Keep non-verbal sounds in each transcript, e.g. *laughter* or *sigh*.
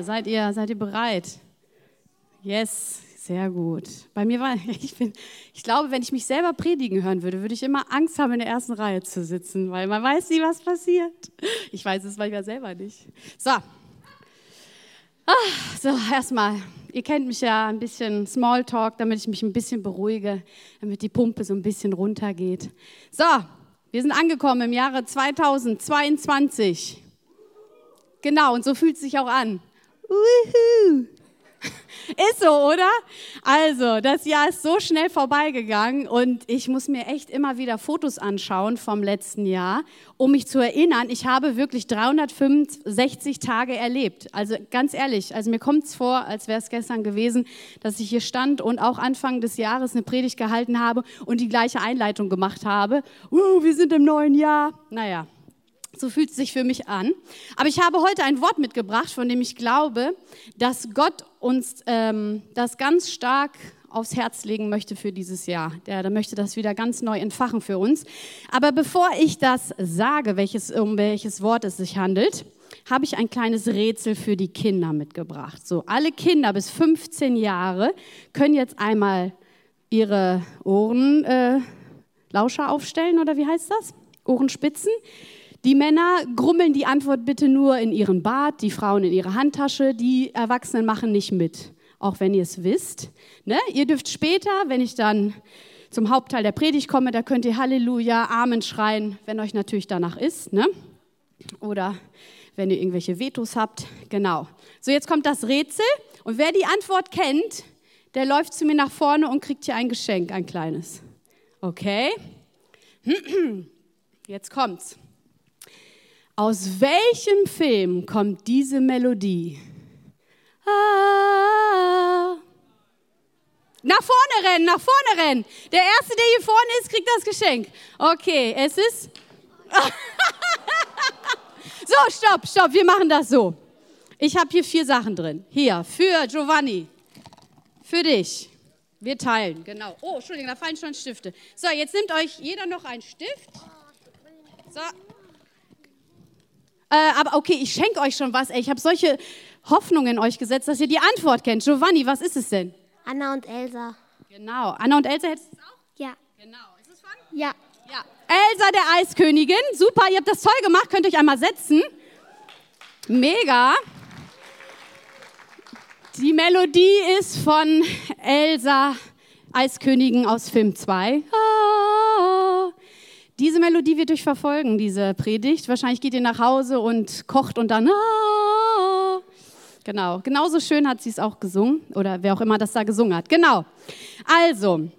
Leute, seid ihr, seid ihr bereit? Yes, sehr gut. Bei mir war, *laughs* ich bin, ich glaube, wenn ich mich selber predigen hören würde, würde ich immer Angst haben, in der ersten Reihe zu sitzen, weil man weiß nie, was passiert. Ich weiß es manchmal selber nicht. So. Ah, so, erstmal, ihr kennt mich ja ein bisschen Smalltalk, damit ich mich ein bisschen beruhige, damit die Pumpe so ein bisschen runtergeht. So, wir sind angekommen im Jahre 2022. Genau, und so fühlt es sich auch an. Uhu. *laughs* Ist so, oder? Also, das Jahr ist so schnell vorbeigegangen und ich muss mir echt immer wieder Fotos anschauen vom letzten Jahr, um mich zu erinnern, ich habe wirklich 365 Tage erlebt. Also ganz ehrlich, also mir kommt es vor, als wäre es gestern gewesen, dass ich hier stand und auch Anfang des Jahres eine Predigt gehalten habe und die gleiche Einleitung gemacht habe. Uh, wir sind im neuen Jahr. Naja, so fühlt es sich für mich an. Aber ich habe heute ein Wort mitgebracht, von dem ich glaube, dass Gott uns ähm, das ganz stark aufs Herz legen möchte für dieses Jahr. Der, der möchte das wieder ganz neu entfachen für uns. Aber bevor ich das sage, welches, um welches Wort es sich handelt, habe ich ein kleines Rätsel für die Kinder mitgebracht. So, alle Kinder bis 15 Jahre können jetzt einmal ihre Ohrenlauscher äh, aufstellen oder wie heißt das? Ohrenspitzen. Die Männer grummeln die Antwort bitte nur in ihren Bart, die Frauen in ihre Handtasche, die Erwachsenen machen nicht mit, auch wenn ihr es wisst. Ne? Ihr dürft später, wenn ich dann zum Hauptteil der Predigt komme, da könnt ihr Halleluja, Amen schreien, wenn euch natürlich danach ist. Ne? Oder wenn ihr irgendwelche Vetos habt. Genau. So, jetzt kommt das Rätsel. Und wer die Antwort kennt, der läuft zu mir nach vorne und kriegt hier ein Geschenk, ein kleines. Okay? *clears throat* Jetzt kommt's. Aus welchem Film kommt diese Melodie? Ah. Nach vorne rennen, nach vorne rennen. Der Erste, der hier vorne ist, kriegt das Geschenk. Okay, es ist. *laughs* so, stopp, stopp, wir machen das so. Ich habe hier vier Sachen drin. Hier, für Giovanni. Für dich. Wir teilen, genau. Oh, Entschuldigung, da fallen schon Stifte. So, jetzt nimmt euch jeder noch einen Stift. So, äh, aber okay, ich schenke euch schon was. Ey. Ich habe solche Hoffnungen in euch gesetzt, dass ihr die Antwort kennt. Giovanni, was ist es denn? Anna und Elsa. Genau. Anna und Elsa hättest du es auch? Ja. Genau. Ist es von? Ja. Ja. Elsa der Eiskönigin. Super, ihr habt das toll gemacht. Könnt ihr euch einmal setzen. Mega. Die Melodie ist von Elsa Eiskönigin aus Film 2. Ah. Diese Melodie wird euch verfolgen, diese Predigt. Wahrscheinlich geht ihr nach Hause und kocht und dann. Ah, genau, genauso schön hat sie es auch gesungen oder wer auch immer das da gesungen hat. Genau. Also,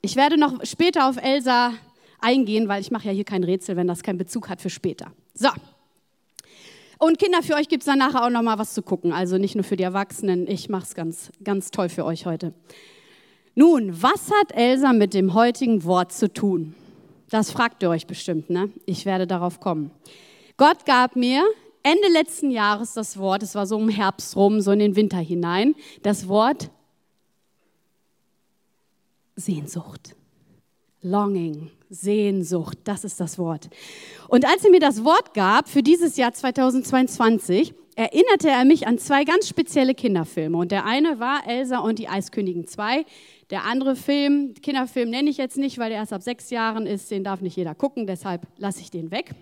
ich werde noch später auf Elsa eingehen, weil ich mache ja hier kein Rätsel, wenn das keinen Bezug hat für später. So. Und Kinder, für euch gibt es dann nachher auch noch mal was zu gucken. Also nicht nur für die Erwachsenen. Ich mache es ganz, ganz toll für euch heute. Nun, was hat Elsa mit dem heutigen Wort zu tun? Das fragt ihr euch bestimmt, ne? Ich werde darauf kommen. Gott gab mir Ende letzten Jahres das Wort, es war so im Herbst rum, so in den Winter hinein, das Wort Sehnsucht. Longing, Sehnsucht, das ist das Wort. Und als er mir das Wort gab für dieses Jahr 2022, erinnerte er mich an zwei ganz spezielle Kinderfilme. Und der eine war Elsa und die Eiskönigin 2. Der andere Film, Kinderfilm nenne ich jetzt nicht, weil der erst ab sechs Jahren ist, den darf nicht jeder gucken, deshalb lasse ich den weg.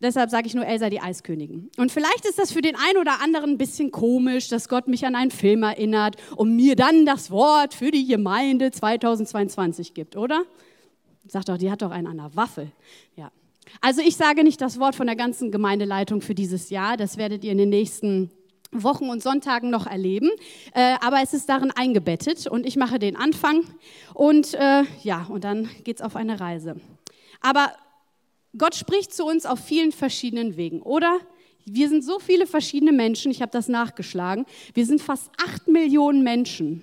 Deshalb sage ich nur Elsa die Eiskönigin. Und vielleicht ist das für den einen oder anderen ein bisschen komisch, dass Gott mich an einen Film erinnert und mir dann das Wort für die Gemeinde 2022 gibt, oder? Sagt doch, die hat doch einen an der Waffe. Ja. Also ich sage nicht das Wort von der ganzen Gemeindeleitung für dieses Jahr. Das werdet ihr in den nächsten Wochen und Sonntagen noch erleben. Äh, aber es ist darin eingebettet und ich mache den Anfang und äh, ja, und dann geht es auf eine Reise. Aber Gott spricht zu uns auf vielen verschiedenen Wegen, oder? Wir sind so viele verschiedene Menschen, ich habe das nachgeschlagen. Wir sind fast acht Millionen Menschen.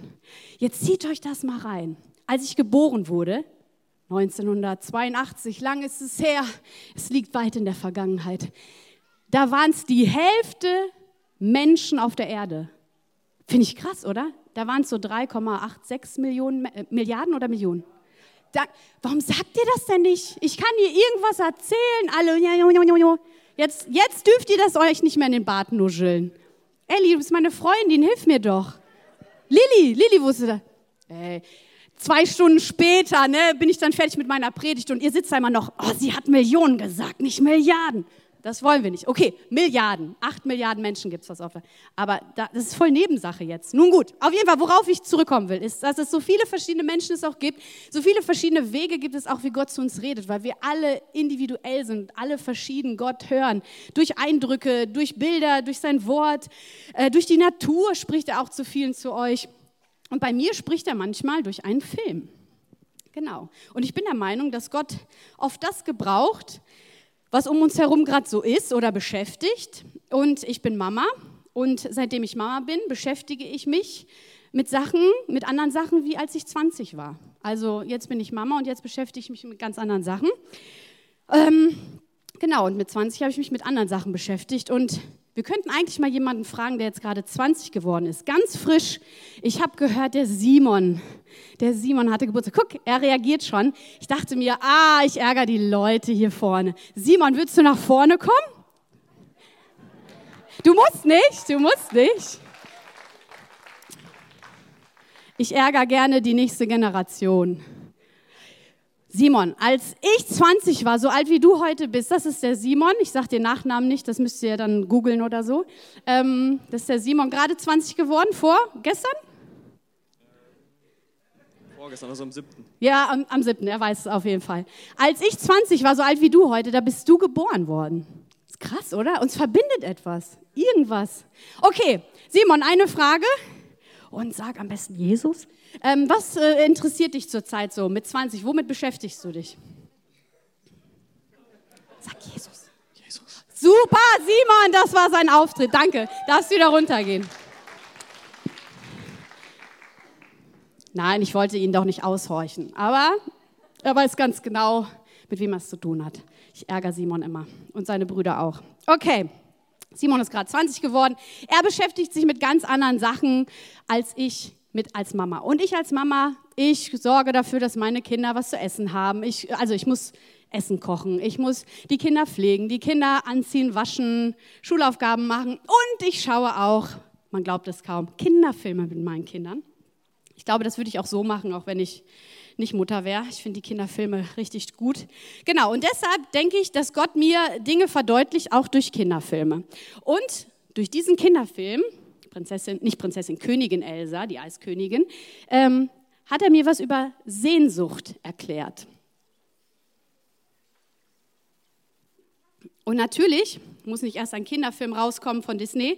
Jetzt zieht euch das mal rein. Als ich geboren wurde, 1982, lang ist es her, es liegt weit in der Vergangenheit, da waren es die Hälfte Menschen auf der Erde. Finde ich krass, oder? Da waren es so 3,86 Millionen, äh, Milliarden oder Millionen. Da, warum sagt ihr das denn nicht? Ich kann dir irgendwas erzählen. Alle, jetzt, jetzt dürft ihr das euch nicht mehr in den Bart nuscheln. Elli, du bist meine Freundin, hilf mir doch. Lilly, Lilly wusste das. Ey, zwei Stunden später ne, bin ich dann fertig mit meiner Predigt und ihr sitzt da immer noch, oh, sie hat Millionen gesagt, nicht Milliarden. Das wollen wir nicht. Okay, Milliarden. Acht Milliarden Menschen gibt es was auf der. Aber da, das ist voll Nebensache jetzt. Nun gut, auf jeden Fall, worauf ich zurückkommen will, ist, dass es so viele verschiedene Menschen es auch gibt, so viele verschiedene Wege gibt es auch, wie Gott zu uns redet, weil wir alle individuell sind, alle verschieden Gott hören. Durch Eindrücke, durch Bilder, durch sein Wort, äh, durch die Natur spricht er auch zu vielen zu euch. Und bei mir spricht er manchmal durch einen Film. Genau. Und ich bin der Meinung, dass Gott oft das gebraucht, was um uns herum gerade so ist oder beschäftigt. Und ich bin Mama und seitdem ich Mama bin, beschäftige ich mich mit Sachen, mit anderen Sachen, wie als ich 20 war. Also jetzt bin ich Mama und jetzt beschäftige ich mich mit ganz anderen Sachen. Ähm, genau, und mit 20 habe ich mich mit anderen Sachen beschäftigt und wir könnten eigentlich mal jemanden fragen, der jetzt gerade 20 geworden ist, ganz frisch. Ich habe gehört, der Simon, der Simon hatte Geburtstag. Guck, er reagiert schon. Ich dachte mir, ah, ich ärgere die Leute hier vorne. Simon, willst du nach vorne kommen? Du musst nicht, du musst nicht. Ich ärgere gerne die nächste Generation. Simon, als ich 20 war, so alt wie du heute bist, das ist der Simon. Ich sage den Nachnamen nicht, das müsst ihr dann googeln oder so. Ähm, das ist der Simon, gerade 20 geworden, vor gestern? Vorgestern, also am 7. Ja, am, am 7. Er weiß es auf jeden Fall. Als ich 20 war, so alt wie du heute, da bist du geboren worden. Ist krass, oder? Uns verbindet etwas. Irgendwas. Okay, Simon, eine Frage. Und sag am besten Jesus. Ähm, was äh, interessiert dich zurzeit so mit 20? Womit beschäftigst du dich? Sag Jesus. Jesus. Super, Simon, das war sein Auftritt. Danke. Darfst wieder runtergehen. Nein, ich wollte ihn doch nicht aushorchen. Aber er weiß ganz genau, mit wem er es zu tun hat. Ich ärgere Simon immer und seine Brüder auch. Okay, Simon ist gerade 20 geworden. Er beschäftigt sich mit ganz anderen Sachen als ich mit als Mama. Und ich als Mama, ich sorge dafür, dass meine Kinder was zu essen haben. Ich, also ich muss Essen kochen, ich muss die Kinder pflegen, die Kinder anziehen, waschen, Schulaufgaben machen und ich schaue auch, man glaubt es kaum, Kinderfilme mit meinen Kindern. Ich glaube, das würde ich auch so machen, auch wenn ich nicht Mutter wäre. Ich finde die Kinderfilme richtig gut. Genau, und deshalb denke ich, dass Gott mir Dinge verdeutlicht, auch durch Kinderfilme. Und durch diesen Kinderfilm Prinzessin, nicht Prinzessin, Königin Elsa, die Eiskönigin, ähm, hat er mir was über Sehnsucht erklärt. Und natürlich muss nicht erst ein Kinderfilm rauskommen von Disney,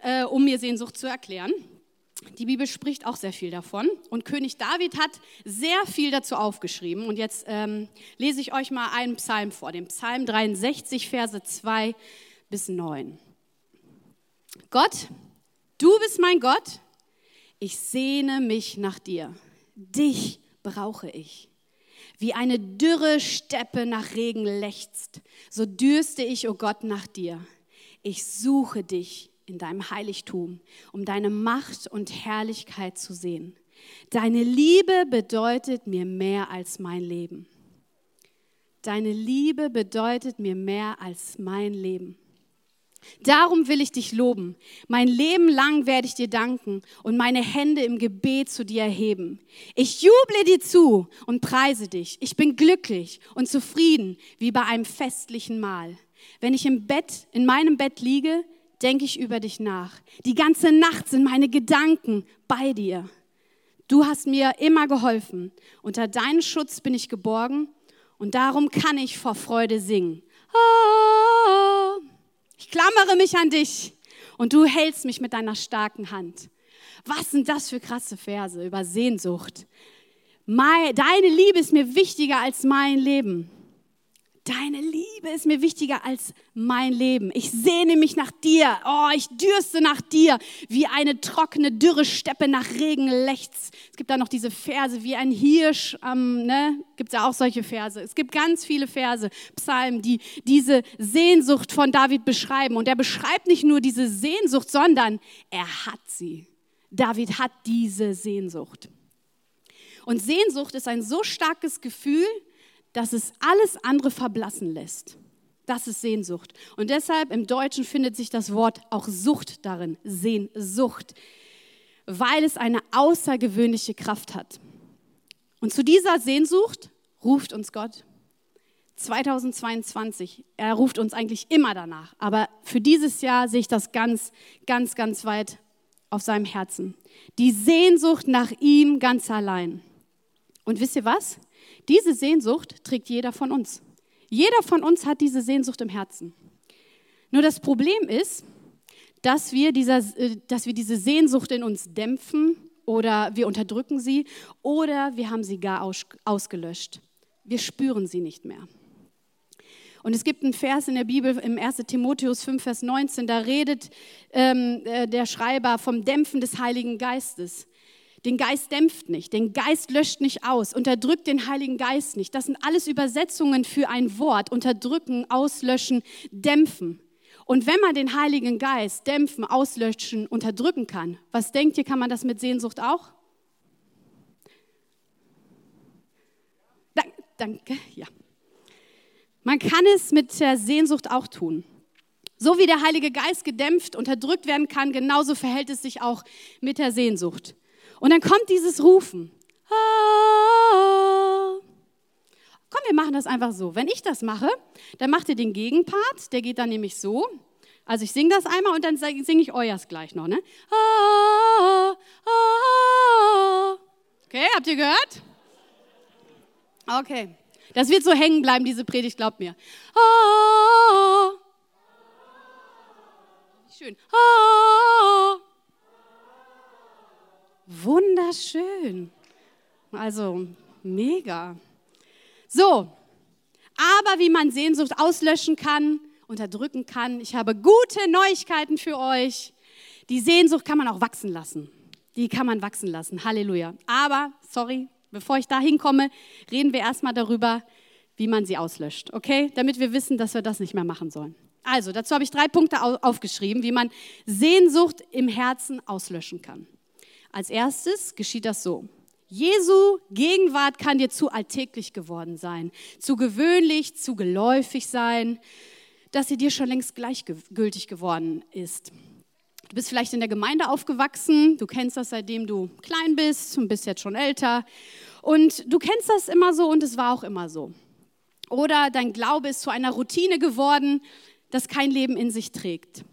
äh, um mir Sehnsucht zu erklären. Die Bibel spricht auch sehr viel davon. Und König David hat sehr viel dazu aufgeschrieben. Und jetzt ähm, lese ich euch mal einen Psalm vor, den Psalm 63, Verse 2 bis 9. Gott, Du bist mein Gott, ich sehne mich nach dir. Dich brauche ich. Wie eine dürre Steppe nach Regen lechzt, so dürste ich, o oh Gott, nach dir. Ich suche dich in deinem Heiligtum, um deine Macht und Herrlichkeit zu sehen. Deine Liebe bedeutet mir mehr als mein Leben. Deine Liebe bedeutet mir mehr als mein Leben. Darum will ich dich loben. Mein Leben lang werde ich dir danken und meine Hände im Gebet zu dir erheben. Ich juble dir zu und preise dich. Ich bin glücklich und zufrieden wie bei einem festlichen Mahl. Wenn ich im Bett, in meinem Bett liege, denke ich über dich nach. Die ganze Nacht sind meine Gedanken bei dir. Du hast mir immer geholfen. Unter deinen Schutz bin ich geborgen und darum kann ich vor Freude singen. Ah, ich klammere mich an dich und du hältst mich mit deiner starken Hand. Was sind das für krasse Verse über Sehnsucht? deine Liebe ist mir wichtiger als mein Leben. Deine Liebe ist mir wichtiger als mein Leben. Ich sehne mich nach dir. Oh, ich dürste nach dir, wie eine trockene, dürre Steppe nach Regen lechzt. Es gibt da noch diese Verse, wie ein Hirsch, ähm, ne? gibt es ja auch solche Verse. Es gibt ganz viele Verse, Psalmen, die diese Sehnsucht von David beschreiben. Und er beschreibt nicht nur diese Sehnsucht, sondern er hat sie. David hat diese Sehnsucht. Und Sehnsucht ist ein so starkes Gefühl, dass es alles andere verblassen lässt. Das ist Sehnsucht. Und deshalb im Deutschen findet sich das Wort auch Sucht darin, Sehnsucht, weil es eine außergewöhnliche Kraft hat. Und zu dieser Sehnsucht ruft uns Gott. 2022, er ruft uns eigentlich immer danach, aber für dieses Jahr sehe ich das ganz, ganz, ganz weit auf seinem Herzen. Die Sehnsucht nach ihm ganz allein. Und wisst ihr was? Diese Sehnsucht trägt jeder von uns. Jeder von uns hat diese Sehnsucht im Herzen. Nur das Problem ist, dass wir, dieser, äh, dass wir diese Sehnsucht in uns dämpfen oder wir unterdrücken sie oder wir haben sie gar aus, ausgelöscht. Wir spüren sie nicht mehr. Und es gibt einen Vers in der Bibel im 1 Timotheus 5, Vers 19, da redet ähm, äh, der Schreiber vom Dämpfen des Heiligen Geistes. Den Geist dämpft nicht, den Geist löscht nicht aus, unterdrückt den Heiligen Geist nicht. Das sind alles Übersetzungen für ein Wort. Unterdrücken, auslöschen, dämpfen. Und wenn man den Heiligen Geist dämpfen, auslöschen, unterdrücken kann, was denkt ihr, kann man das mit Sehnsucht auch? Danke, ja. Man kann es mit der Sehnsucht auch tun. So wie der Heilige Geist gedämpft, unterdrückt werden kann, genauso verhält es sich auch mit der Sehnsucht. Und dann kommt dieses Rufen. Ah. Komm, wir machen das einfach so. Wenn ich das mache, dann macht ihr den Gegenpart, der geht dann nämlich so. Also ich singe das einmal und dann singe ich euers gleich noch. Ne? Ah, ah. Okay, habt ihr gehört? Okay. Das wird so hängen bleiben, diese Predigt, glaubt mir. Schön. Wunderschön. Also mega. So, aber wie man Sehnsucht auslöschen kann, unterdrücken kann, ich habe gute Neuigkeiten für euch. Die Sehnsucht kann man auch wachsen lassen. Die kann man wachsen lassen. Halleluja. Aber, sorry, bevor ich da hinkomme, reden wir erstmal darüber, wie man sie auslöscht. Okay? Damit wir wissen, dass wir das nicht mehr machen sollen. Also, dazu habe ich drei Punkte aufgeschrieben, wie man Sehnsucht im Herzen auslöschen kann. Als erstes geschieht das so. Jesu Gegenwart kann dir zu alltäglich geworden sein, zu gewöhnlich, zu geläufig sein, dass sie dir schon längst gleichgültig geworden ist. Du bist vielleicht in der Gemeinde aufgewachsen, du kennst das seitdem du klein bist und bist jetzt schon älter und du kennst das immer so und es war auch immer so. Oder dein Glaube ist zu einer Routine geworden, das kein Leben in sich trägt.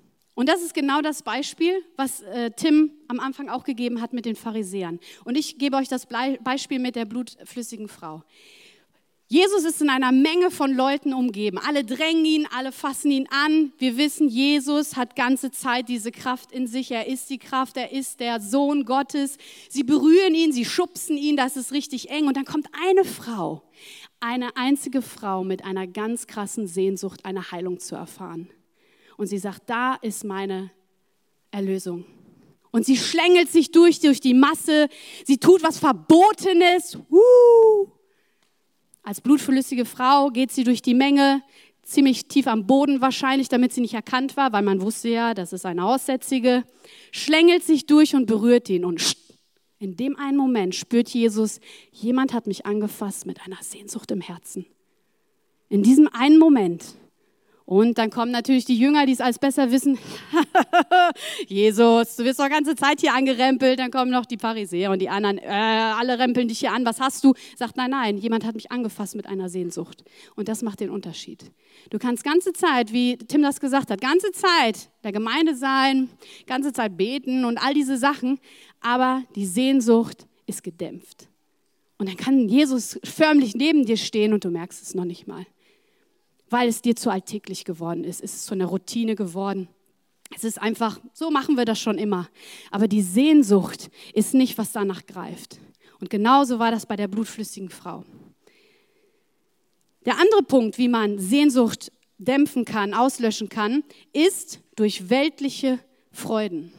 Und das ist genau das Beispiel, was äh, Tim am Anfang auch gegeben hat mit den Pharisäern. Und ich gebe euch das Beispiel mit der blutflüssigen Frau. Jesus ist in einer Menge von Leuten umgeben. Alle drängen ihn, alle fassen ihn an. Wir wissen, Jesus hat ganze Zeit diese Kraft in sich. Er ist die Kraft, er ist der Sohn Gottes. Sie berühren ihn, sie schubsen ihn, das ist richtig eng. Und dann kommt eine Frau, eine einzige Frau mit einer ganz krassen Sehnsucht, eine Heilung zu erfahren und sie sagt, da ist meine Erlösung. Und sie schlängelt sich durch, durch die Masse. Sie tut was Verbotenes. Uh. Als blutverlüssige Frau geht sie durch die Menge, ziemlich tief am Boden wahrscheinlich, damit sie nicht erkannt war, weil man wusste ja, das ist eine Aussätzige. Schlängelt sich durch und berührt ihn. Und in dem einen Moment spürt Jesus, jemand hat mich angefasst mit einer Sehnsucht im Herzen. In diesem einen Moment und dann kommen natürlich die Jünger, die es als besser wissen. *laughs* Jesus, du wirst doch ganze Zeit hier angerempelt. Dann kommen noch die Pharisäer und die anderen, äh, alle rempeln dich hier an. Was hast du? Sagt, nein, nein, jemand hat mich angefasst mit einer Sehnsucht. Und das macht den Unterschied. Du kannst ganze Zeit, wie Tim das gesagt hat, ganze Zeit der Gemeinde sein, ganze Zeit beten und all diese Sachen. Aber die Sehnsucht ist gedämpft. Und dann kann Jesus förmlich neben dir stehen und du merkst es noch nicht mal weil es dir zu alltäglich geworden ist. Es ist zu einer Routine geworden. Es ist einfach, so machen wir das schon immer. Aber die Sehnsucht ist nicht, was danach greift. Und genauso war das bei der blutflüssigen Frau. Der andere Punkt, wie man Sehnsucht dämpfen kann, auslöschen kann, ist durch weltliche Freuden.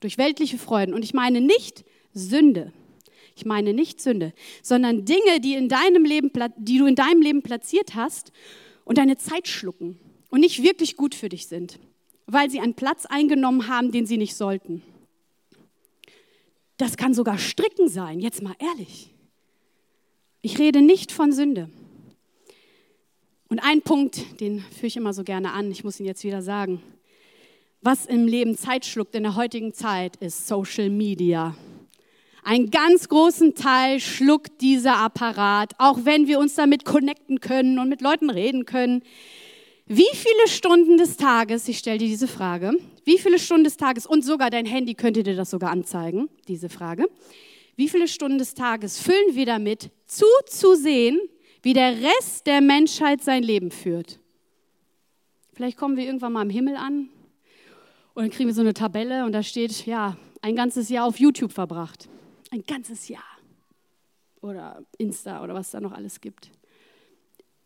Durch weltliche Freuden. Und ich meine nicht Sünde. Ich meine nicht Sünde, sondern Dinge, die, in deinem Leben, die du in deinem Leben platziert hast und deine Zeit schlucken und nicht wirklich gut für dich sind, weil sie einen Platz eingenommen haben, den sie nicht sollten. Das kann sogar Stricken sein, jetzt mal ehrlich. Ich rede nicht von Sünde. Und ein Punkt, den führe ich immer so gerne an, ich muss ihn jetzt wieder sagen. Was im Leben Zeit schluckt in der heutigen Zeit, ist Social Media. Einen ganz großen Teil schluckt dieser Apparat, auch wenn wir uns damit connecten können und mit Leuten reden können. Wie viele Stunden des Tages, ich stelle dir diese Frage, wie viele Stunden des Tages, und sogar dein Handy könnte dir das sogar anzeigen, diese Frage, wie viele Stunden des Tages füllen wir damit, zuzusehen, wie der Rest der Menschheit sein Leben führt. Vielleicht kommen wir irgendwann mal im Himmel an und dann kriegen wir so eine Tabelle und da steht, ja, ein ganzes Jahr auf YouTube verbracht. Ein ganzes Jahr. Oder Insta oder was da noch alles gibt.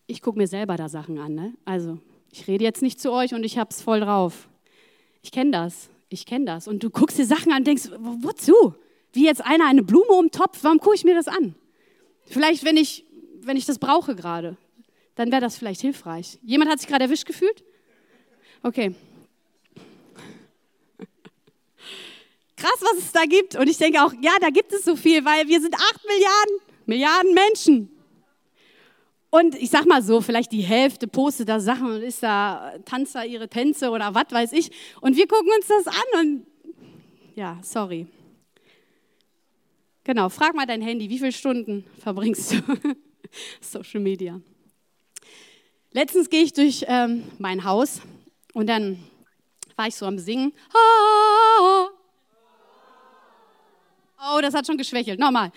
Ich gucke mir selber da Sachen an. Ne? Also, ich rede jetzt nicht zu euch und ich habe es voll drauf. Ich kenne das. Ich kenne das. Und du guckst dir Sachen an und denkst, wozu? Wie jetzt einer eine Blume um den Topf, warum gucke ich mir das an? Vielleicht, wenn ich wenn ich das brauche gerade, dann wäre das vielleicht hilfreich. Jemand hat sich gerade erwischt gefühlt? Okay. Krass, was es da gibt. Und ich denke auch, ja, da gibt es so viel, weil wir sind acht Milliarden, Milliarden Menschen. Und ich sag mal so, vielleicht die Hälfte postet da Sachen und ist da, tanzt da ihre Tänze oder was weiß ich. Und wir gucken uns das an und ja, sorry. Genau, frag mal dein Handy, wie viele Stunden verbringst du? *laughs* Social Media. Letztens gehe ich durch ähm, mein Haus und dann war ich so am Singen. Oh, das hat schon geschwächelt. Nochmal.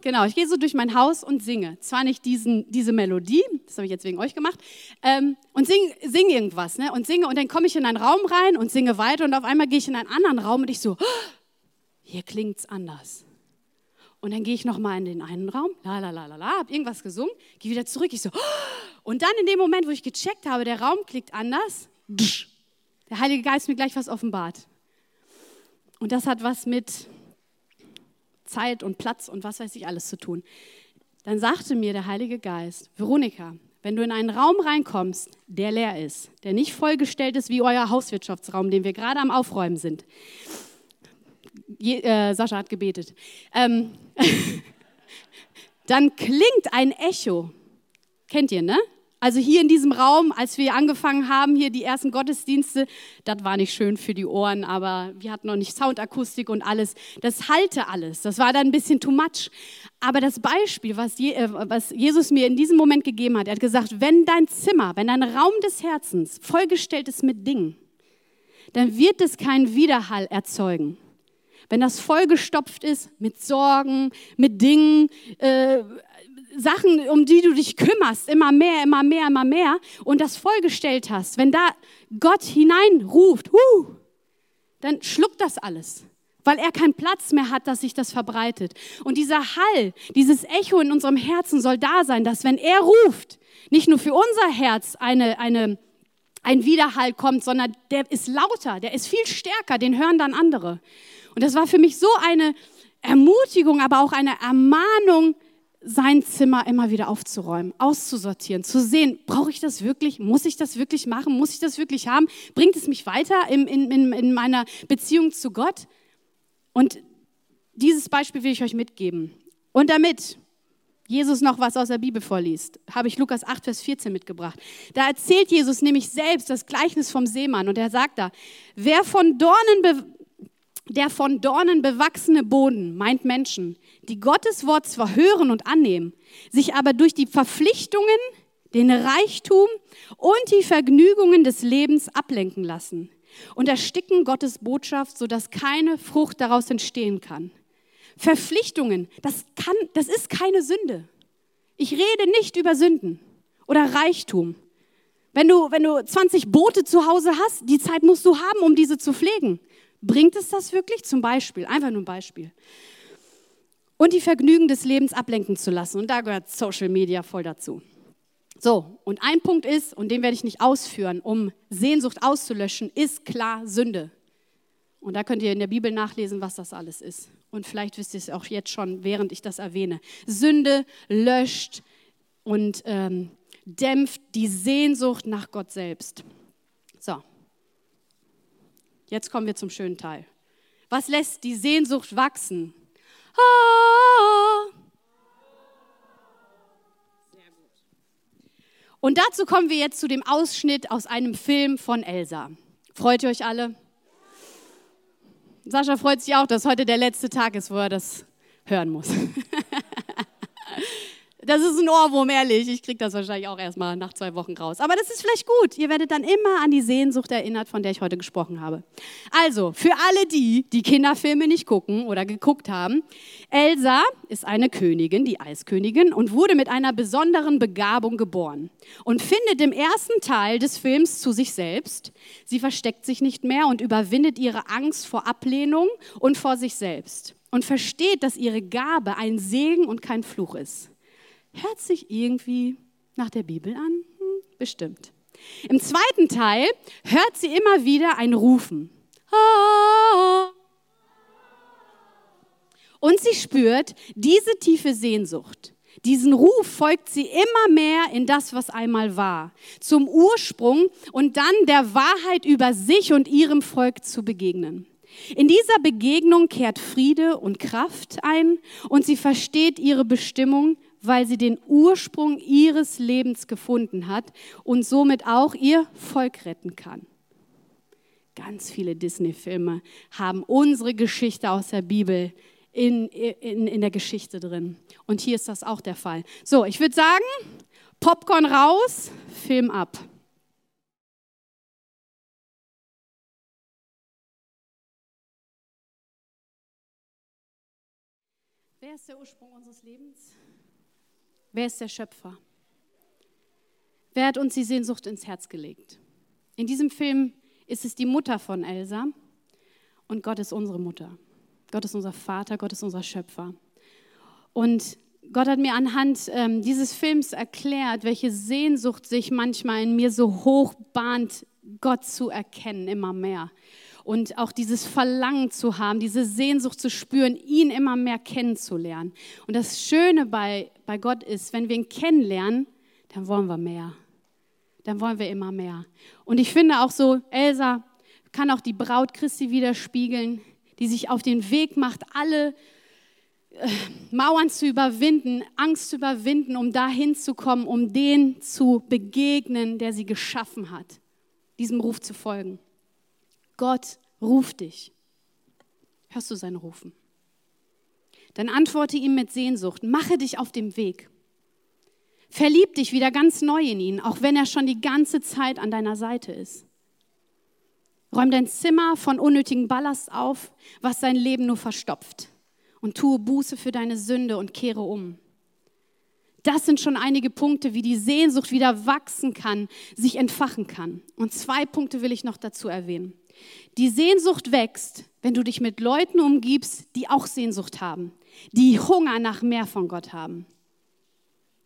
Genau, ich gehe so durch mein Haus und singe. Zwar nicht diesen, diese Melodie, das habe ich jetzt wegen euch gemacht, ähm, und singe sing irgendwas. Ne? Und singe und dann komme ich in einen Raum rein und singe weiter und auf einmal gehe ich in einen anderen Raum und ich so, hier klingt es anders. Und dann gehe ich nochmal in den einen Raum, la la la la la, habe irgendwas gesungen, gehe wieder zurück. Ich so, und dann in dem Moment, wo ich gecheckt habe, der Raum klickt anders, der Heilige Geist mir gleich was offenbart. Und das hat was mit Zeit und Platz und was weiß ich alles zu tun. Dann sagte mir der Heilige Geist, Veronika, wenn du in einen Raum reinkommst, der leer ist, der nicht vollgestellt ist wie euer Hauswirtschaftsraum, den wir gerade am Aufräumen sind, Je, äh, Sascha hat gebetet. Ähm, *laughs* dann klingt ein Echo. Kennt ihr, ne? Also hier in diesem Raum, als wir angefangen haben, hier die ersten Gottesdienste, das war nicht schön für die Ohren, aber wir hatten noch nicht Soundakustik und alles. Das halte alles. Das war dann ein bisschen too much. Aber das Beispiel, was, Je, äh, was Jesus mir in diesem Moment gegeben hat, er hat gesagt, wenn dein Zimmer, wenn dein Raum des Herzens vollgestellt ist mit Dingen, dann wird es keinen Widerhall erzeugen wenn das vollgestopft ist mit Sorgen, mit Dingen, äh, Sachen, um die du dich kümmerst, immer mehr, immer mehr, immer mehr, und das vollgestellt hast, wenn da Gott hineinruft, huh, dann schluckt das alles, weil er keinen Platz mehr hat, dass sich das verbreitet. Und dieser Hall, dieses Echo in unserem Herzen soll da sein, dass wenn er ruft, nicht nur für unser Herz eine, eine, ein Widerhall kommt, sondern der ist lauter, der ist viel stärker, den hören dann andere. Und das war für mich so eine Ermutigung, aber auch eine Ermahnung, sein Zimmer immer wieder aufzuräumen, auszusortieren, zu sehen, brauche ich das wirklich, muss ich das wirklich machen, muss ich das wirklich haben, bringt es mich weiter in, in, in meiner Beziehung zu Gott? Und dieses Beispiel will ich euch mitgeben. Und damit Jesus noch was aus der Bibel vorliest, habe ich Lukas 8, Vers 14 mitgebracht. Da erzählt Jesus nämlich selbst das Gleichnis vom Seemann und er sagt da, wer von Dornen der von Dornen bewachsene Boden meint Menschen, die Gottes Wort zwar hören und annehmen, sich aber durch die Verpflichtungen, den Reichtum und die Vergnügungen des Lebens ablenken lassen und ersticken Gottes Botschaft, sodass keine Frucht daraus entstehen kann. Verpflichtungen, das, kann, das ist keine Sünde. Ich rede nicht über Sünden oder Reichtum. Wenn du, wenn du 20 Boote zu Hause hast, die Zeit musst du haben, um diese zu pflegen. Bringt es das wirklich? Zum Beispiel, einfach nur ein Beispiel. und die Vergnügen des Lebens ablenken zu lassen. Und da gehört Social Media voll dazu. So, und ein Punkt ist, und den werde ich nicht ausführen, um Sehnsucht auszulöschen, ist klar Sünde. Und da könnt ihr in der Bibel nachlesen, was das alles ist. Und vielleicht wisst ihr es auch jetzt schon, während ich das erwähne. Sünde löscht und ähm, dämpft die Sehnsucht nach Gott selbst. Jetzt kommen wir zum schönen Teil. Was lässt die Sehnsucht wachsen? Ah. Und dazu kommen wir jetzt zu dem Ausschnitt aus einem Film von Elsa. Freut ihr euch alle? Sascha freut sich auch, dass heute der letzte Tag ist, wo er das hören muss. *laughs* Das ist ein Ohrwurm, ehrlich. Ich kriege das wahrscheinlich auch erst mal nach zwei Wochen raus. Aber das ist vielleicht gut. Ihr werdet dann immer an die Sehnsucht erinnert, von der ich heute gesprochen habe. Also, für alle die, die Kinderfilme nicht gucken oder geguckt haben, Elsa ist eine Königin, die Eiskönigin, und wurde mit einer besonderen Begabung geboren und findet im ersten Teil des Films zu sich selbst. Sie versteckt sich nicht mehr und überwindet ihre Angst vor Ablehnung und vor sich selbst und versteht, dass ihre Gabe ein Segen und kein Fluch ist. Hört sich irgendwie nach der Bibel an? Hm, bestimmt. Im zweiten Teil hört sie immer wieder ein Rufen. Und sie spürt diese tiefe Sehnsucht. Diesen Ruf folgt sie immer mehr in das, was einmal war, zum Ursprung und dann der Wahrheit über sich und ihrem Volk zu begegnen. In dieser Begegnung kehrt Friede und Kraft ein und sie versteht ihre Bestimmung weil sie den Ursprung ihres Lebens gefunden hat und somit auch ihr Volk retten kann. Ganz viele Disney-Filme haben unsere Geschichte aus der Bibel in, in, in der Geschichte drin. Und hier ist das auch der Fall. So, ich würde sagen, Popcorn raus, Film ab. Wer ist der Ursprung unseres Lebens? Wer ist der Schöpfer? Wer hat uns die Sehnsucht ins Herz gelegt? In diesem Film ist es die Mutter von Elsa und Gott ist unsere Mutter. Gott ist unser Vater, Gott ist unser Schöpfer. Und Gott hat mir anhand ähm, dieses Films erklärt, welche Sehnsucht sich manchmal in mir so hoch bahnt, Gott zu erkennen, immer mehr und auch dieses Verlangen zu haben, diese Sehnsucht zu spüren, ihn immer mehr kennenzulernen. Und das Schöne bei, bei Gott ist, wenn wir ihn kennenlernen, dann wollen wir mehr. Dann wollen wir immer mehr. Und ich finde auch so, Elsa kann auch die Braut Christi widerspiegeln, die sich auf den Weg macht, alle äh, Mauern zu überwinden, Angst zu überwinden, um dahin zu kommen, um den zu begegnen, der sie geschaffen hat, diesem Ruf zu folgen. Gott ruft dich. Hörst du sein Rufen? Dann antworte ihm mit Sehnsucht. Mache dich auf dem Weg. Verlieb dich wieder ganz neu in ihn, auch wenn er schon die ganze Zeit an deiner Seite ist. Räum dein Zimmer von unnötigen Ballast auf, was dein Leben nur verstopft. Und tue Buße für deine Sünde und kehre um. Das sind schon einige Punkte, wie die Sehnsucht wieder wachsen kann, sich entfachen kann. Und zwei Punkte will ich noch dazu erwähnen. Die Sehnsucht wächst, wenn du dich mit Leuten umgibst, die auch Sehnsucht haben, die Hunger nach mehr von Gott haben.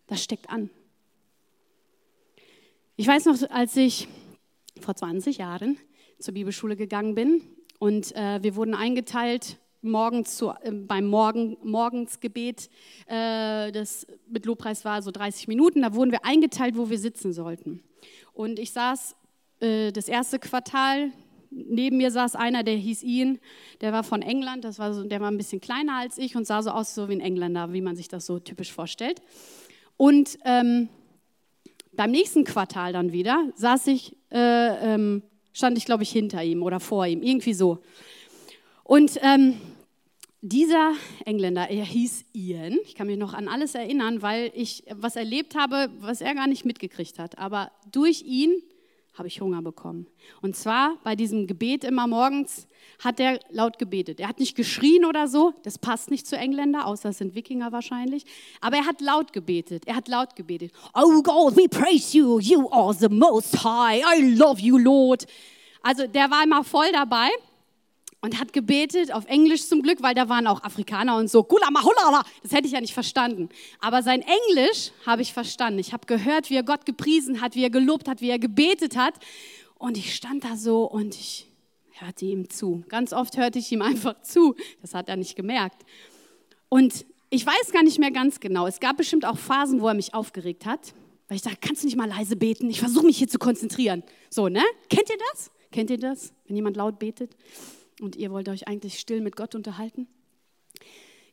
Das steckt an. Ich weiß noch, als ich vor 20 Jahren zur Bibelschule gegangen bin und äh, wir wurden eingeteilt morgens zu, äh, beim Morgen, Morgensgebet, äh, das mit Lobpreis war so 30 Minuten, da wurden wir eingeteilt, wo wir sitzen sollten. Und ich saß äh, das erste Quartal neben mir saß einer, der hieß Ian, der war von England, das war so, der war ein bisschen kleiner als ich und sah so aus so wie ein Engländer, wie man sich das so typisch vorstellt. Und ähm, beim nächsten Quartal dann wieder saß ich, äh, ähm, stand ich glaube ich hinter ihm oder vor ihm, irgendwie so. Und ähm, dieser Engländer, er hieß Ian. Ich kann mich noch an alles erinnern, weil ich was erlebt habe, was er gar nicht mitgekriegt hat. Aber durch ihn habe ich Hunger bekommen. Und zwar bei diesem Gebet immer morgens hat er laut gebetet. Er hat nicht geschrien oder so, das passt nicht zu Engländer, außer es sind Wikinger wahrscheinlich. Aber er hat laut gebetet. Er hat laut gebetet. Oh God, we praise you. You are the most high. I love you, Lord. Also der war immer voll dabei. Und hat gebetet, auf Englisch zum Glück, weil da waren auch Afrikaner und so. Das hätte ich ja nicht verstanden. Aber sein Englisch habe ich verstanden. Ich habe gehört, wie er Gott gepriesen hat, wie er gelobt hat, wie er gebetet hat. Und ich stand da so und ich hörte ihm zu. Ganz oft hörte ich ihm einfach zu. Das hat er nicht gemerkt. Und ich weiß gar nicht mehr ganz genau. Es gab bestimmt auch Phasen, wo er mich aufgeregt hat. Weil ich dachte, kannst du nicht mal leise beten? Ich versuche mich hier zu konzentrieren. So, ne? Kennt ihr das? Kennt ihr das, wenn jemand laut betet? Und ihr wollt euch eigentlich still mit Gott unterhalten.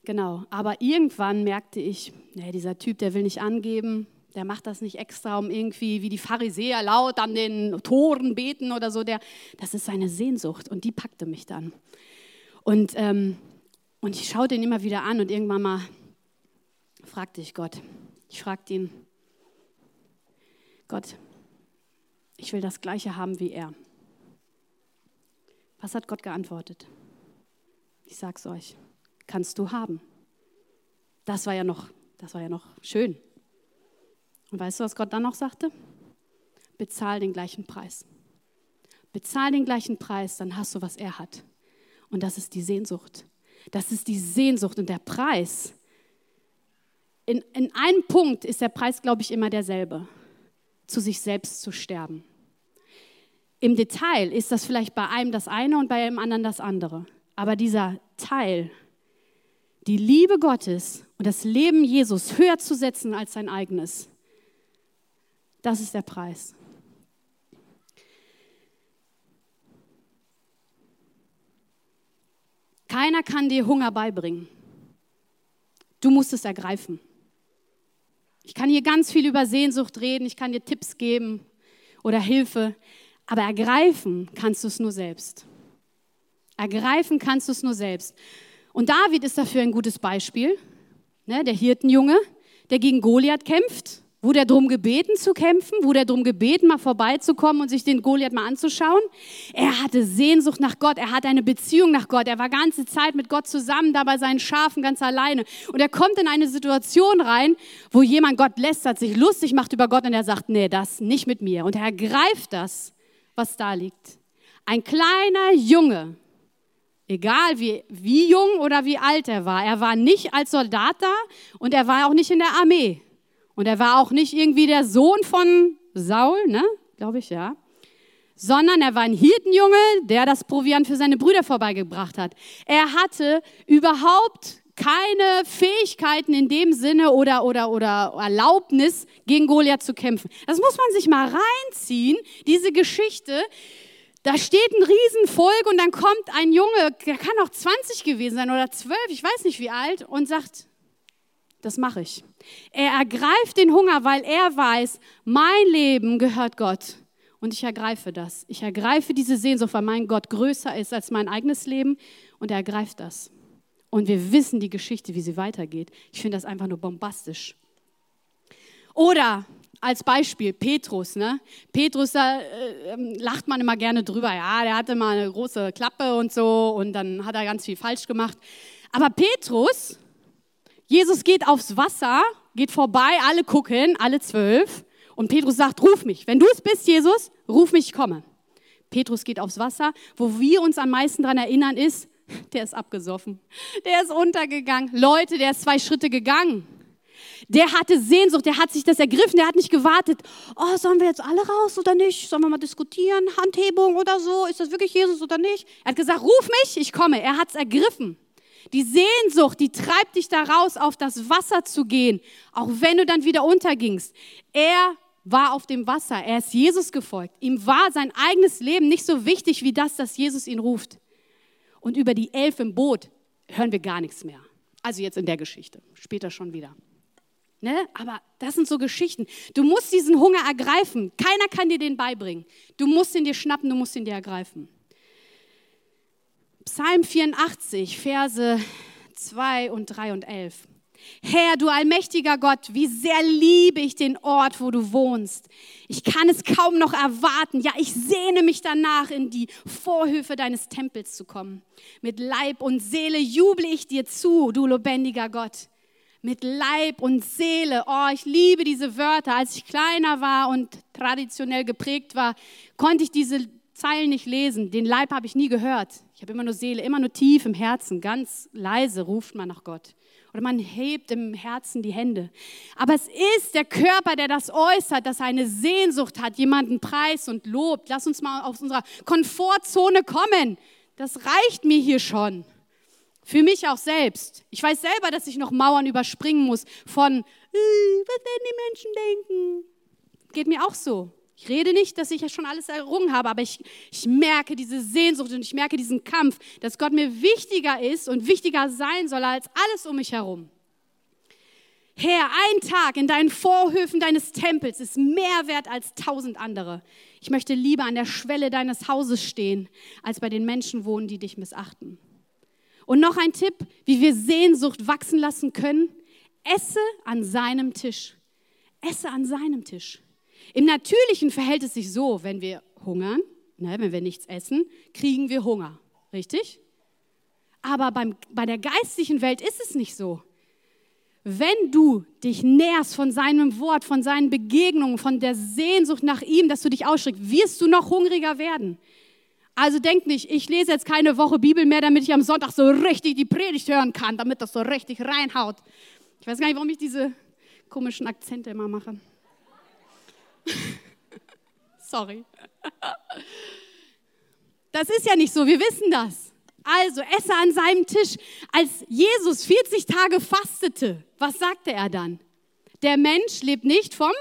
Genau, aber irgendwann merkte ich, nee, dieser Typ, der will nicht angeben, der macht das nicht extra, um irgendwie wie die Pharisäer laut an den Toren beten oder so. Der, das ist seine Sehnsucht und die packte mich dann. Und, ähm, und ich schaute ihn immer wieder an und irgendwann mal fragte ich Gott, ich fragte ihn, Gott, ich will das Gleiche haben wie er. Was hat Gott geantwortet? Ich sag's euch, kannst du haben. Das war ja noch, das war ja noch schön. Und weißt du, was Gott dann noch sagte? Bezahl den gleichen Preis. Bezahl den gleichen Preis, dann hast du, was er hat. Und das ist die Sehnsucht. Das ist die Sehnsucht und der Preis. In, in einem Punkt ist der Preis, glaube ich, immer derselbe. Zu sich selbst zu sterben. Im Detail ist das vielleicht bei einem das eine und bei einem anderen das andere. Aber dieser Teil, die Liebe Gottes und das Leben Jesus höher zu setzen als sein eigenes, das ist der Preis. Keiner kann dir Hunger beibringen. Du musst es ergreifen. Ich kann hier ganz viel über Sehnsucht reden, ich kann dir Tipps geben oder Hilfe, aber ergreifen kannst du es nur selbst. Ergreifen kannst du es nur selbst. Und David ist dafür ein gutes Beispiel. Ne, der Hirtenjunge, der gegen Goliath kämpft. Wurde er darum gebeten zu kämpfen? Wurde er darum gebeten, mal vorbeizukommen und sich den Goliath mal anzuschauen? Er hatte Sehnsucht nach Gott. Er hatte eine Beziehung nach Gott. Er war ganze Zeit mit Gott zusammen, da bei seinen Schafen ganz alleine. Und er kommt in eine Situation rein, wo jemand Gott lästert, sich lustig macht über Gott und er sagt, nee, das nicht mit mir. Und er ergreift das was da liegt. Ein kleiner Junge, egal wie, wie jung oder wie alt er war, er war nicht als Soldat da und er war auch nicht in der Armee. Und er war auch nicht irgendwie der Sohn von Saul, ne? Glaube ich, ja. Sondern er war ein Hirtenjunge, der das Proviant für seine Brüder vorbeigebracht hat. Er hatte überhaupt keine Fähigkeiten in dem Sinne oder, oder, oder Erlaubnis, gegen Goliath zu kämpfen. Das muss man sich mal reinziehen, diese Geschichte. Da steht ein Riesenvolk und dann kommt ein Junge, der kann auch 20 gewesen sein oder 12, ich weiß nicht wie alt, und sagt, das mache ich. Er ergreift den Hunger, weil er weiß, mein Leben gehört Gott. Und ich ergreife das. Ich ergreife diese Sehnsucht, weil mein Gott größer ist als mein eigenes Leben. Und er ergreift das. Und wir wissen die Geschichte, wie sie weitergeht. Ich finde das einfach nur bombastisch. Oder als Beispiel Petrus. Ne? Petrus, da äh, ähm, lacht man immer gerne drüber. Ja, der hatte mal eine große Klappe und so und dann hat er ganz viel falsch gemacht. Aber Petrus, Jesus geht aufs Wasser, geht vorbei, alle gucken, alle zwölf. Und Petrus sagt, ruf mich. Wenn du es bist, Jesus, ruf mich, ich komme. Petrus geht aufs Wasser. Wo wir uns am meisten daran erinnern, ist, *laughs* der ist abgesoffen. Der ist untergegangen. Leute, der ist zwei Schritte gegangen. Der hatte Sehnsucht, der hat sich das ergriffen, der hat nicht gewartet. Oh, sollen wir jetzt alle raus oder nicht? Sollen wir mal diskutieren? Handhebung oder so? Ist das wirklich Jesus oder nicht? Er hat gesagt, ruf mich, ich komme. Er hat es ergriffen. Die Sehnsucht, die treibt dich da raus, auf das Wasser zu gehen, auch wenn du dann wieder untergingst. Er war auf dem Wasser, er ist Jesus gefolgt. Ihm war sein eigenes Leben nicht so wichtig wie das, dass Jesus ihn ruft. Und über die elf im Boot hören wir gar nichts mehr. Also jetzt in der Geschichte, später schon wieder. Ne? Aber das sind so Geschichten. Du musst diesen Hunger ergreifen. Keiner kann dir den beibringen. Du musst ihn dir schnappen, du musst ihn dir ergreifen. Psalm 84, Verse 2 und 3 und 11. Herr, du allmächtiger Gott, wie sehr liebe ich den Ort, wo du wohnst. Ich kann es kaum noch erwarten. Ja, ich sehne mich danach, in die Vorhöfe deines Tempels zu kommen. Mit Leib und Seele juble ich dir zu, du lebendiger Gott. Mit Leib und Seele. Oh, ich liebe diese Wörter. Als ich kleiner war und traditionell geprägt war, konnte ich diese Zeilen nicht lesen, den Leib habe ich nie gehört. Ich habe immer nur Seele, immer nur tief im Herzen, ganz leise ruft man nach Gott. Oder man hebt im Herzen die Hände. Aber es ist der Körper, der das äußert, dass er eine Sehnsucht hat, jemanden preist und lobt. Lass uns mal aus unserer Komfortzone kommen. Das reicht mir hier schon. Für mich auch selbst. Ich weiß selber, dass ich noch Mauern überspringen muss von, äh, was werden die Menschen denken? Geht mir auch so. Ich rede nicht, dass ich ja schon alles errungen habe, aber ich, ich merke diese Sehnsucht und ich merke diesen Kampf, dass Gott mir wichtiger ist und wichtiger sein soll als alles um mich herum. Herr, ein Tag in deinen Vorhöfen deines Tempels ist mehr wert als tausend andere. Ich möchte lieber an der Schwelle deines Hauses stehen, als bei den Menschen wohnen, die dich missachten. Und noch ein Tipp, wie wir Sehnsucht wachsen lassen können. Esse an seinem Tisch. Esse an seinem Tisch. Im Natürlichen verhält es sich so, wenn wir hungern, ne, wenn wir nichts essen, kriegen wir Hunger. Richtig? Aber beim, bei der geistlichen Welt ist es nicht so. Wenn du dich nährst von seinem Wort, von seinen Begegnungen, von der Sehnsucht nach ihm, dass du dich ausstreckst, wirst du noch hungriger werden. Also denk nicht, ich lese jetzt keine Woche Bibel mehr, damit ich am Sonntag so richtig die Predigt hören kann, damit das so richtig reinhaut. Ich weiß gar nicht, warum ich diese komischen Akzente immer mache. *laughs* Sorry. Das ist ja nicht so, wir wissen das. Also esse an seinem Tisch. Als Jesus 40 Tage fastete, was sagte er dann? Der Mensch lebt nicht vom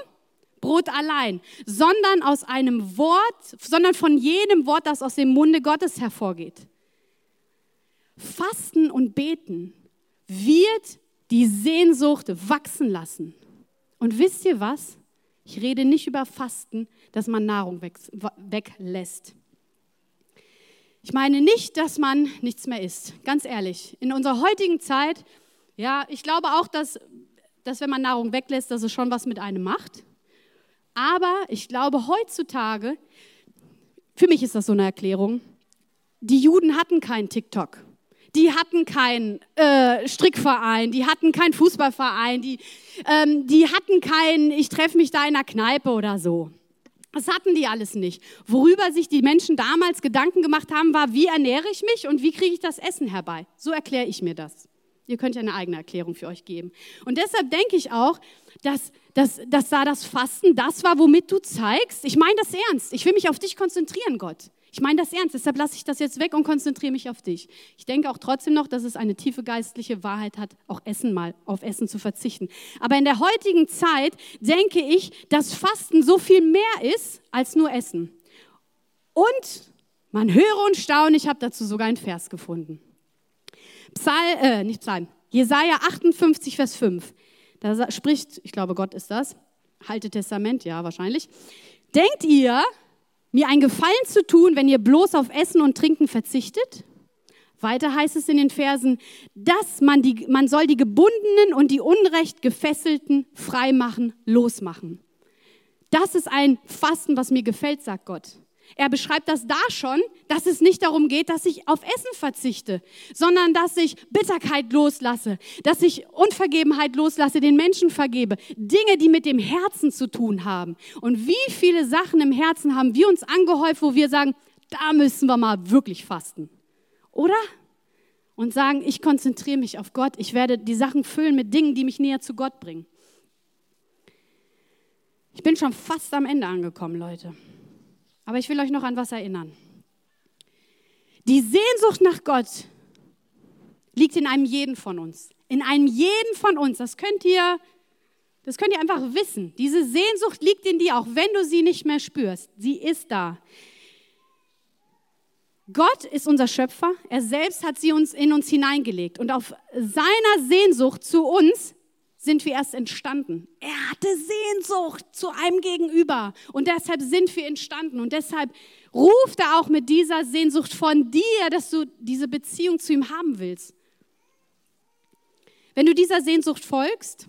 Brot allein, sondern aus einem Wort, sondern von jedem Wort, das aus dem Munde Gottes hervorgeht. Fasten und beten wird die Sehnsucht wachsen lassen. Und wisst ihr was? Ich rede nicht über Fasten, dass man Nahrung weglässt. Ich meine nicht, dass man nichts mehr isst. Ganz ehrlich, in unserer heutigen Zeit, ja, ich glaube auch, dass, dass wenn man Nahrung weglässt, dass es schon was mit einem macht. Aber ich glaube heutzutage, für mich ist das so eine Erklärung, die Juden hatten keinen TikTok die hatten keinen äh, Strickverein, die hatten keinen Fußballverein, die, ähm, die hatten keinen, ich treffe mich da in einer Kneipe oder so. Das hatten die alles nicht. Worüber sich die Menschen damals Gedanken gemacht haben, war, wie ernähre ich mich und wie kriege ich das Essen herbei? So erkläre ich mir das. Ihr könnt ja eine eigene Erklärung für euch geben. Und deshalb denke ich auch, dass, dass, dass da das Fasten das war, womit du zeigst, ich meine das ernst, ich will mich auf dich konzentrieren, Gott. Ich meine das ernst, deshalb lasse ich das jetzt weg und konzentriere mich auf dich. Ich denke auch trotzdem noch, dass es eine tiefe geistliche Wahrheit hat, auch Essen mal auf Essen zu verzichten. Aber in der heutigen Zeit denke ich, dass Fasten so viel mehr ist als nur Essen. Und man höre und staune, ich habe dazu sogar einen Vers gefunden. Psalm, äh, nicht Psalm, Jesaja 58, Vers 5. Da spricht, ich glaube, Gott ist das, Halte Testament, ja, wahrscheinlich. Denkt ihr, mir einen Gefallen zu tun, wenn ihr bloß auf Essen und Trinken verzichtet? Weiter heißt es in den Versen, dass man, die, man soll die Gebundenen und die Unrecht Gefesselten freimachen, losmachen. Das ist ein Fasten, was mir gefällt, sagt Gott. Er beschreibt das da schon, dass es nicht darum geht, dass ich auf Essen verzichte, sondern dass ich Bitterkeit loslasse, dass ich Unvergebenheit loslasse, den Menschen vergebe. Dinge, die mit dem Herzen zu tun haben. Und wie viele Sachen im Herzen haben wir uns angehäuft, wo wir sagen, da müssen wir mal wirklich fasten. Oder? Und sagen, ich konzentriere mich auf Gott. Ich werde die Sachen füllen mit Dingen, die mich näher zu Gott bringen. Ich bin schon fast am Ende angekommen, Leute. Aber ich will euch noch an was erinnern. Die Sehnsucht nach Gott liegt in einem jeden von uns. In einem jeden von uns. Das könnt ihr, das könnt ihr einfach wissen. Diese Sehnsucht liegt in dir, auch wenn du sie nicht mehr spürst. Sie ist da. Gott ist unser Schöpfer. Er selbst hat sie uns in uns hineingelegt. Und auf seiner Sehnsucht zu uns sind wir erst entstanden. Er hatte Sehnsucht zu einem Gegenüber und deshalb sind wir entstanden und deshalb ruft er auch mit dieser Sehnsucht von dir, dass du diese Beziehung zu ihm haben willst. Wenn du dieser Sehnsucht folgst,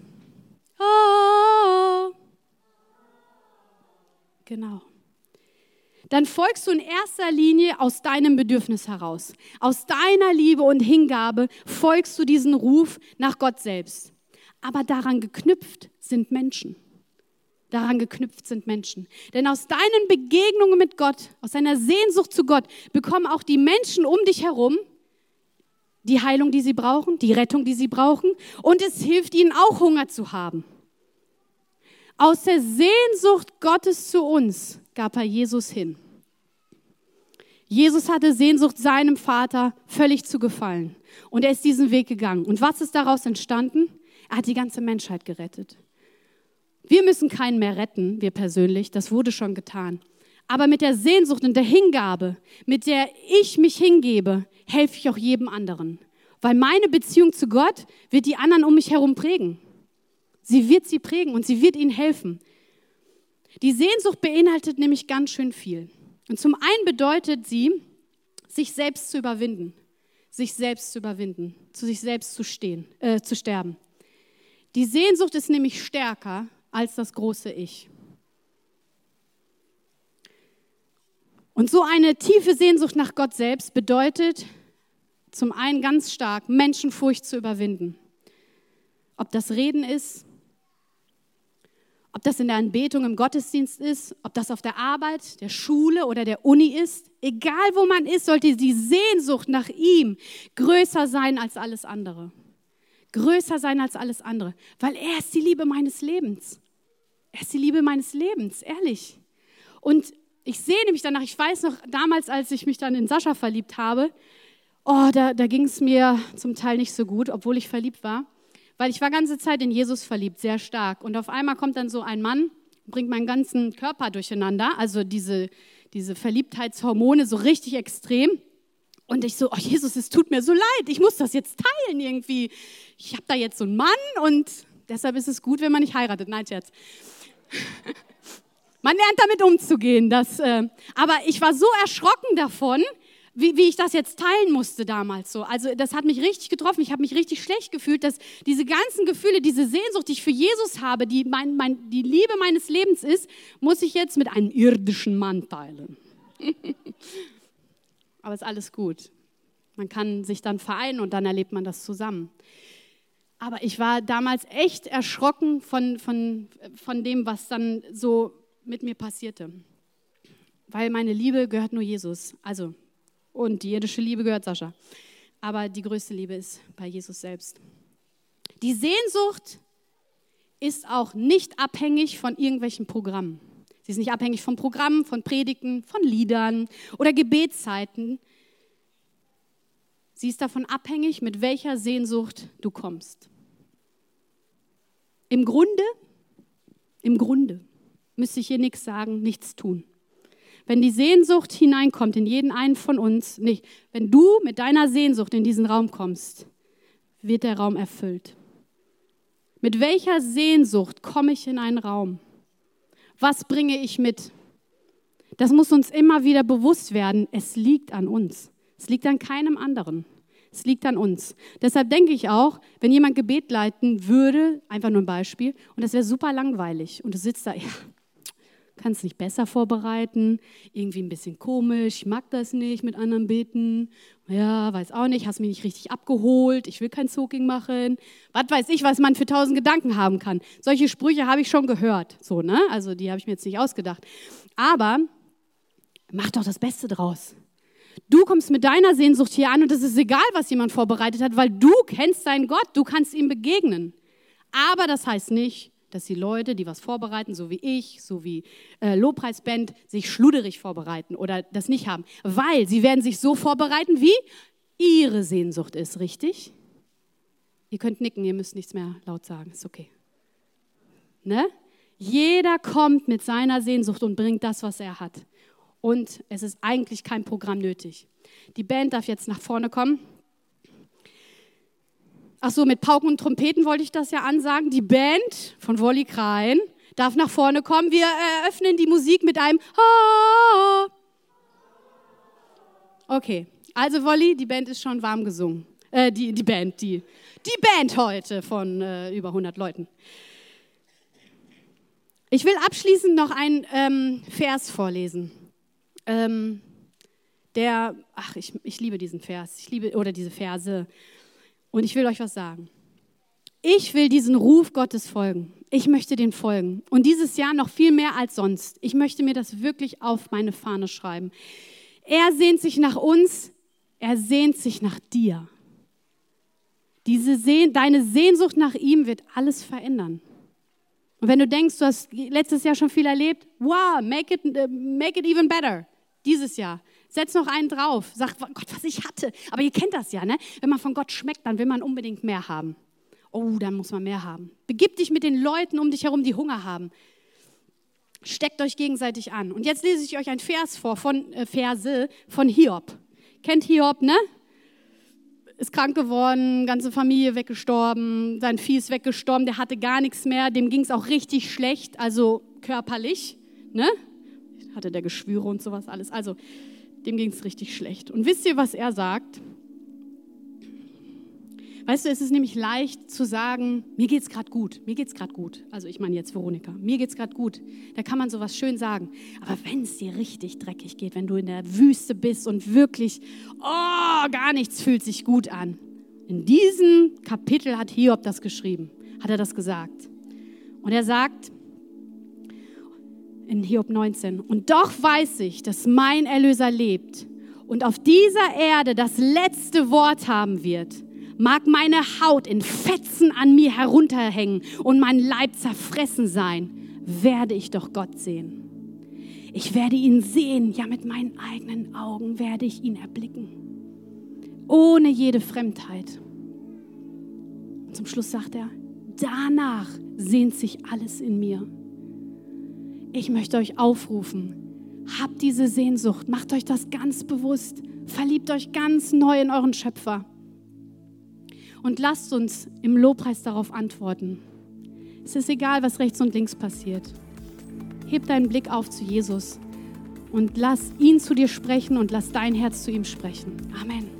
oh, genau, dann folgst du in erster Linie aus deinem Bedürfnis heraus. Aus deiner Liebe und Hingabe folgst du diesen Ruf nach Gott selbst aber daran geknüpft sind Menschen. daran geknüpft sind Menschen. Denn aus deinen Begegnungen mit Gott, aus deiner Sehnsucht zu Gott, bekommen auch die Menschen um dich herum die Heilung, die sie brauchen, die Rettung, die sie brauchen. Und es hilft ihnen auch Hunger zu haben. Aus der Sehnsucht Gottes zu uns gab er Jesus hin. Jesus hatte Sehnsucht seinem Vater völlig zu gefallen. Und er ist diesen Weg gegangen. Und was ist daraus entstanden? Er hat die ganze Menschheit gerettet. Wir müssen keinen mehr retten, wir persönlich, das wurde schon getan. Aber mit der Sehnsucht und der Hingabe, mit der ich mich hingebe, helfe ich auch jedem anderen. Weil meine Beziehung zu Gott wird die anderen um mich herum prägen. Sie wird sie prägen und sie wird ihnen helfen. Die Sehnsucht beinhaltet nämlich ganz schön viel. Und zum einen bedeutet sie, sich selbst zu überwinden, sich selbst zu überwinden, zu sich selbst zu stehen, äh, zu sterben. Die Sehnsucht ist nämlich stärker als das große Ich. Und so eine tiefe Sehnsucht nach Gott selbst bedeutet zum einen ganz stark, Menschenfurcht zu überwinden. Ob das Reden ist, ob das in der Anbetung im Gottesdienst ist, ob das auf der Arbeit, der Schule oder der Uni ist, egal wo man ist, sollte die Sehnsucht nach ihm größer sein als alles andere größer sein als alles andere, weil er ist die Liebe meines Lebens. Er ist die Liebe meines Lebens, ehrlich. Und ich sehne mich danach, ich weiß noch, damals, als ich mich dann in Sascha verliebt habe, oh, da, da ging es mir zum Teil nicht so gut, obwohl ich verliebt war, weil ich war ganze Zeit in Jesus verliebt, sehr stark. Und auf einmal kommt dann so ein Mann, bringt meinen ganzen Körper durcheinander, also diese, diese Verliebtheitshormone so richtig extrem. Und ich so, oh Jesus, es tut mir so leid, ich muss das jetzt teilen irgendwie. Ich habe da jetzt so einen Mann und deshalb ist es gut, wenn man nicht heiratet. Nein, Scherz. *laughs* Man lernt damit umzugehen. Das, äh, aber ich war so erschrocken davon, wie, wie ich das jetzt teilen musste damals so. Also das hat mich richtig getroffen. Ich habe mich richtig schlecht gefühlt, dass diese ganzen Gefühle, diese Sehnsucht, die ich für Jesus habe, die mein, mein, die Liebe meines Lebens ist, muss ich jetzt mit einem irdischen Mann teilen. *laughs* aber ist alles gut. Man kann sich dann vereinen und dann erlebt man das zusammen. Aber ich war damals echt erschrocken von, von, von dem, was dann so mit mir passierte. Weil meine Liebe gehört nur Jesus. Also, und die irdische Liebe gehört Sascha. Aber die größte Liebe ist bei Jesus selbst. Die Sehnsucht ist auch nicht abhängig von irgendwelchen Programmen. Sie ist nicht abhängig von Programmen, von Predigten, von Liedern oder Gebetszeiten. Sie ist davon abhängig, mit welcher Sehnsucht du kommst. Im Grunde, im Grunde müsste ich hier nichts sagen, nichts tun. Wenn die Sehnsucht hineinkommt in jeden einen von uns, nicht, wenn du mit deiner Sehnsucht in diesen Raum kommst, wird der Raum erfüllt. Mit welcher Sehnsucht komme ich in einen Raum? Was bringe ich mit? Das muss uns immer wieder bewusst werden. Es liegt an uns. Es liegt an keinem anderen. Es liegt an uns. Deshalb denke ich auch, wenn jemand Gebet leiten würde, einfach nur ein Beispiel, und das wäre super langweilig und du sitzt da, *laughs* ja, kannst nicht besser vorbereiten, irgendwie ein bisschen komisch, ich mag das nicht mit anderen beten, ja, weiß auch nicht, hast mich nicht richtig abgeholt, ich will kein Soaking machen, was weiß ich, was man für tausend Gedanken haben kann. Solche Sprüche habe ich schon gehört, so, ne? Also die habe ich mir jetzt nicht ausgedacht. Aber mach doch das Beste draus. Du kommst mit deiner Sehnsucht hier an und es ist egal, was jemand vorbereitet hat, weil du kennst deinen Gott, du kannst ihm begegnen. Aber das heißt nicht, dass die Leute, die was vorbereiten, so wie ich, so wie äh, Lobpreisband, sich schluderig vorbereiten oder das nicht haben. Weil sie werden sich so vorbereiten, wie ihre Sehnsucht ist, richtig? Ihr könnt nicken, ihr müsst nichts mehr laut sagen, ist okay. Ne? Jeder kommt mit seiner Sehnsucht und bringt das, was er hat. Und es ist eigentlich kein Programm nötig. Die Band darf jetzt nach vorne kommen. Ach so, mit Pauken und Trompeten wollte ich das ja ansagen. Die Band von Wolli Krein darf nach vorne kommen. Wir eröffnen die Musik mit einem. Okay, also Wolli, die Band ist schon warm gesungen. Äh, die, die Band, die, die Band heute von äh, über 100 Leuten. Ich will abschließend noch einen ähm, Vers vorlesen. Ähm, der, ach, ich, ich liebe diesen Vers, ich liebe, oder diese Verse. Und ich will euch was sagen. Ich will diesen Ruf Gottes folgen. Ich möchte den folgen. Und dieses Jahr noch viel mehr als sonst. Ich möchte mir das wirklich auf meine Fahne schreiben. Er sehnt sich nach uns, er sehnt sich nach dir. Diese Sehn deine Sehnsucht nach ihm wird alles verändern. Und wenn du denkst, du hast letztes Jahr schon viel erlebt, wow, make it, make it even better. Dieses Jahr. Setz noch einen drauf. Sag, Gott, was ich hatte. Aber ihr kennt das ja, ne? Wenn man von Gott schmeckt, dann will man unbedingt mehr haben. Oh, dann muss man mehr haben. Begib dich mit den Leuten um dich herum, die Hunger haben. Steckt euch gegenseitig an. Und jetzt lese ich euch ein Vers vor, von äh, Verse von Hiob. Kennt Hiob, ne? Ist krank geworden, ganze Familie weggestorben, sein Vieh ist weggestorben, der hatte gar nichts mehr, dem ging es auch richtig schlecht, also körperlich, ne? Hatte der Geschwüre und sowas alles. Also, dem ging es richtig schlecht. Und wisst ihr, was er sagt? Weißt du, es ist nämlich leicht zu sagen, mir geht's gerade gut, mir geht's gerade gut. Also ich meine jetzt Veronika, mir geht's gerade gut. Da kann man sowas schön sagen. Aber wenn es dir richtig dreckig geht, wenn du in der Wüste bist und wirklich, oh, gar nichts fühlt sich gut an. In diesem Kapitel hat Hiob das geschrieben, hat er das gesagt. Und er sagt in Hiob 19, und doch weiß ich, dass mein Erlöser lebt und auf dieser Erde das letzte Wort haben wird mag meine Haut in Fetzen an mir herunterhängen und mein Leib zerfressen sein, werde ich doch Gott sehen. Ich werde ihn sehen, ja mit meinen eigenen Augen werde ich ihn erblicken, ohne jede Fremdheit. Und zum Schluss sagt er, danach sehnt sich alles in mir. Ich möchte euch aufrufen, habt diese Sehnsucht, macht euch das ganz bewusst, verliebt euch ganz neu in euren Schöpfer. Und lasst uns im Lobpreis darauf antworten. Es ist egal, was rechts und links passiert. Heb deinen Blick auf zu Jesus und lass ihn zu dir sprechen und lass dein Herz zu ihm sprechen. Amen.